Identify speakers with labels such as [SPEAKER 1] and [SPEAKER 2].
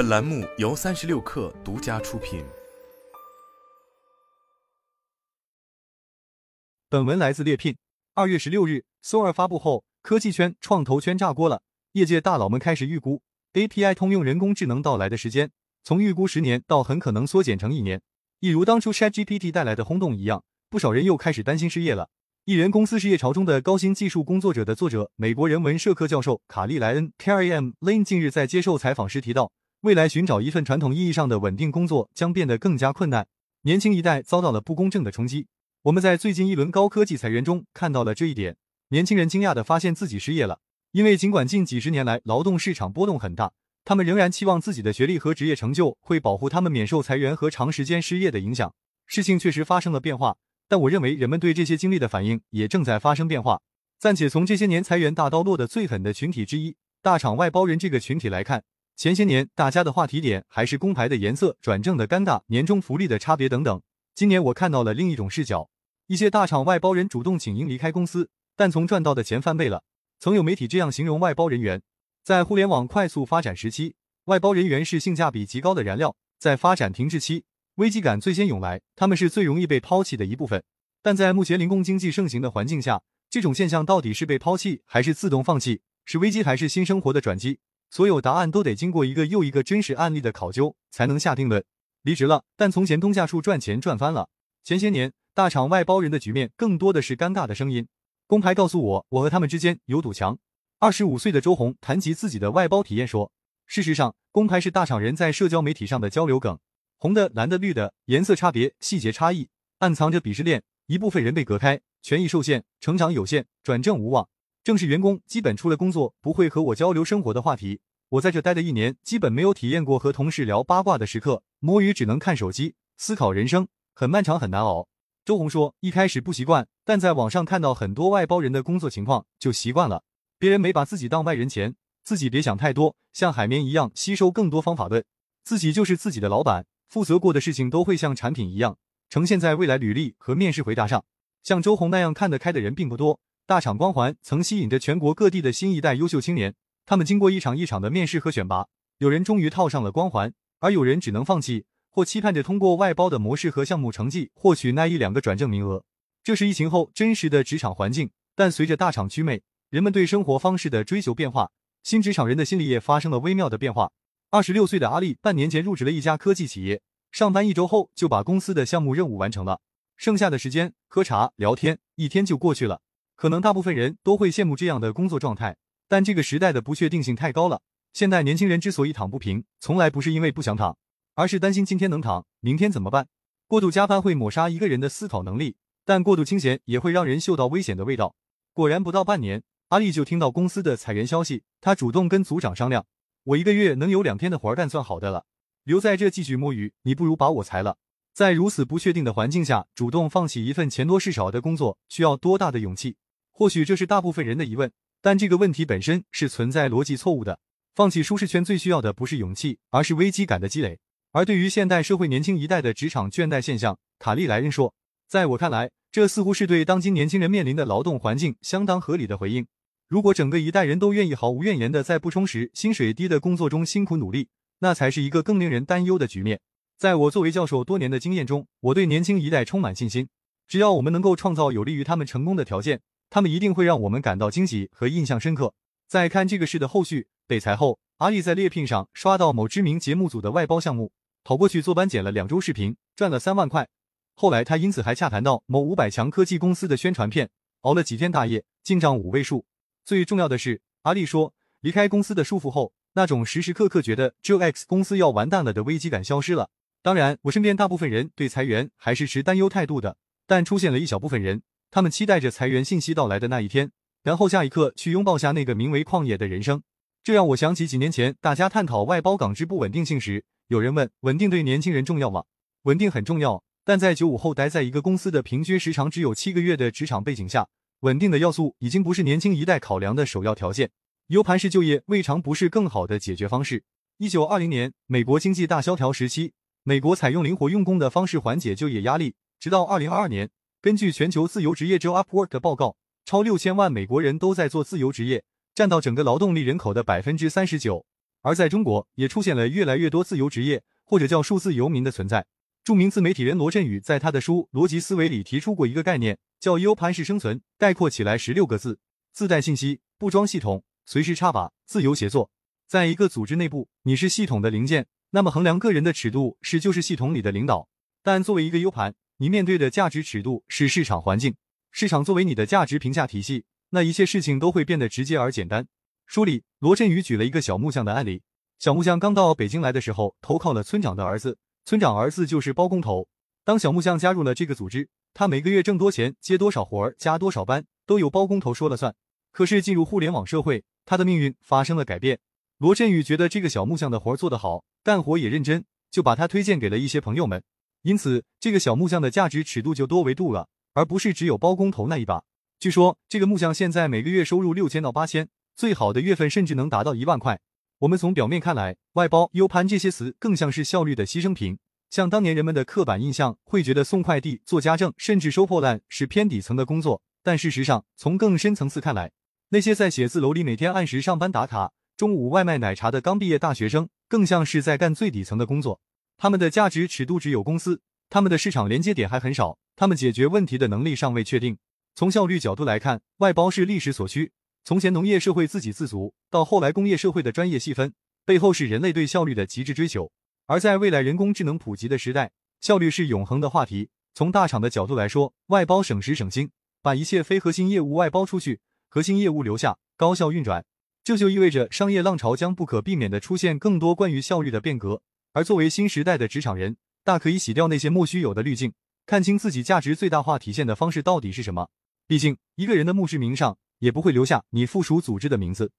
[SPEAKER 1] 本栏目由三十六氪独家出品。
[SPEAKER 2] 本文来自猎聘。二月十六日，Sora 发布后，科技圈、创投圈炸锅了。业界大佬们开始预估 API 通用人工智能到来的时间，从预估十年到很可能缩减成一年。一如当初 ChatGPT 带来的轰动一样，不少人又开始担心失业了。艺人公司失业潮中的高薪技术工作者的作者，美国人文社科教授卡利莱恩 （Carrie M. Lane） 近日在接受采访时提到，未来寻找一份传统意义上的稳定工作将变得更加困难。年轻一代遭到了不公正的冲击。我们在最近一轮高科技裁员中看到了这一点。年轻人惊讶地发现自己失业了，因为尽管近几十年来劳动市场波动很大，他们仍然期望自己的学历和职业成就会保护他们免受裁员和长时间失业的影响。事情确实发生了变化。但我认为人们对这些经历的反应也正在发生变化。暂且从这些年裁员大刀落得最狠的群体之一——大厂外包人这个群体来看，前些年大家的话题点还是工牌的颜色、转正的尴尬、年终福利的差别等等。今年我看到了另一种视角：一些大厂外包人主动请缨离开公司，但从赚到的钱翻倍了。曾有媒体这样形容外包人员：在互联网快速发展时期，外包人员是性价比极高的燃料；在发展停滞期，危机感最先涌来，他们是最容易被抛弃的一部分。但在目前零工经济盛行的环境下，这种现象到底是被抛弃还是自动放弃，是危机还是新生活的转机？所有答案都得经过一个又一个真实案例的考究，才能下定论。离职了，但从前东家处赚钱赚翻了。前些年大厂外包人的局面更多的是尴尬的声音。工牌告诉我，我和他们之间有堵墙。二十五岁的周红谈及自己的外包体验说：“事实上，工牌是大厂人在社交媒体上的交流梗。”红的、蓝的、绿的，颜色差别、细节差异，暗藏着鄙视链。一部分人被隔开，权益受限，成长有限，转正无望。正式员工基本除了工作不会和我交流生活的话题。我在这待的一年，基本没有体验过和同事聊八卦的时刻，摸鱼只能看手机，思考人生，很漫长，很难熬。周红说，一开始不习惯，但在网上看到很多外包人的工作情况，就习惯了。别人没把自己当外人前，自己别想太多，像海绵一样吸收更多方法论，自己就是自己的老板。负责过的事情都会像产品一样呈现在未来履历和面试回答上。像周红那样看得开的人并不多。大厂光环曾吸引着全国各地的新一代优秀青年，他们经过一场一场的面试和选拔，有人终于套上了光环，而有人只能放弃，或期盼着通过外包的模式和项目成绩获取那一两个转正名额。这是疫情后真实的职场环境。但随着大厂祛魅，人们对生活方式的追求变化，新职场人的心理也发生了微妙的变化。二十六岁的阿丽半年前入职了一家科技企业，上班一周后就把公司的项目任务完成了，剩下的时间喝茶聊天，一天就过去了。可能大部分人都会羡慕这样的工作状态，但这个时代的不确定性太高了。现代年轻人之所以躺不平，从来不是因为不想躺，而是担心今天能躺，明天怎么办？过度加班会抹杀一个人的思考能力，但过度清闲也会让人嗅到危险的味道。果然，不到半年，阿丽就听到公司的裁员消息，她主动跟组长商量。我一个月能有两天的活儿干算好的了，留在这继续摸鱼，你不如把我裁了。在如此不确定的环境下，主动放弃一份钱多事少的工作，需要多大的勇气？或许这是大部分人的疑问，但这个问题本身是存在逻辑错误的。放弃舒适圈最需要的不是勇气，而是危机感的积累。而对于现代社会年轻一代的职场倦怠现象，卡利莱恩说，在我看来，这似乎是对当今年轻人面临的劳动环境相当合理的回应。如果整个一代人都愿意毫无怨言的在不充实、薪水低的工作中辛苦努力，那才是一个更令人担忧的局面。在我作为教授多年的经验中，我对年轻一代充满信心。只要我们能够创造有利于他们成功的条件，他们一定会让我们感到惊喜和印象深刻。在看这个事的后续，被裁后，阿丽在猎聘上刷到某知名节目组的外包项目，跑过去坐班剪了两周视频，赚了三万块。后来他因此还洽谈到某五百强科技公司的宣传片，熬了几天大夜，进账五位数。最重要的是，阿丽说，离开公司的束缚后，那种时时刻刻觉得 Joe X 公司要完蛋了的危机感消失了。当然，我身边大部分人对裁员还是持担忧态度的，但出现了一小部分人，他们期待着裁员信息到来的那一天，然后下一刻去拥抱下那个名为旷野的人生。这让我想起几年前大家探讨外包岗之不稳定性时，有人问：稳定对年轻人重要吗？稳定很重要，但在九五后待在一个公司的平均时长只有七个月的职场背景下。稳定的要素已经不是年轻一代考量的首要条件，U 盘式就业未尝不是更好的解决方式。一九二零年，美国经济大萧条时期，美国采用灵活用工的方式缓解就业压力。直到二零二二年，根据全球自由职业 j o Upwork 的报告，超六千万美国人都在做自由职业，占到整个劳动力人口的百分之三十九。而在中国，也出现了越来越多自由职业或者叫数字游民的存在。著名自媒体人罗振宇在他的书《逻辑思维》里提出过一个概念，叫 U 盘式生存，概括起来十六个字：自带信息，不装系统，随时插拔，自由协作。在一个组织内部，你是系统的零件，那么衡量个人的尺度是就是系统里的领导。但作为一个 U 盘，你面对的价值尺度是市场环境，市场作为你的价值评价体系，那一切事情都会变得直接而简单。书里，罗振宇举了一个小木匠的案例。小木匠刚到北京来的时候，投靠了村长的儿子，村长儿子就是包工头。当小木匠加入了这个组织，他每个月挣多钱，接多少活，加多少班，都由包工头说了算。可是进入互联网社会，他的命运发生了改变。罗振宇觉得这个小木匠的活做得好，干活也认真，就把他推荐给了一些朋友们。因此，这个小木匠的价值尺度就多维度了，而不是只有包工头那一把。据说，这个木匠现在每个月收入六千到八千。最好的月份甚至能达到一万块。我们从表面看来，外包、U 盘这些词更像是效率的牺牲品。像当年人们的刻板印象，会觉得送快递、做家政，甚至收破烂是偏底层的工作。但事实上，从更深层次看来，那些在写字楼里每天按时上班打卡、中午外卖奶茶的刚毕业大学生，更像是在干最底层的工作。他们的价值尺度只有公司，他们的市场连接点还很少，他们解决问题的能力尚未确定。从效率角度来看，外包是历史所需。从前农业社会自给自足，到后来工业社会的专业细分，背后是人类对效率的极致追求。而在未来人工智能普及的时代，效率是永恒的话题。从大厂的角度来说，外包省时省心，把一切非核心业务外包出去，核心业务留下，高效运转。这就意味着商业浪潮将不可避免的出现更多关于效率的变革。而作为新时代的职场人，大可以洗掉那些莫须有的滤镜，看清自己价值最大化体现的方式到底是什么。毕竟，一个人的墓志铭上。也不会留下你附属组织的名字。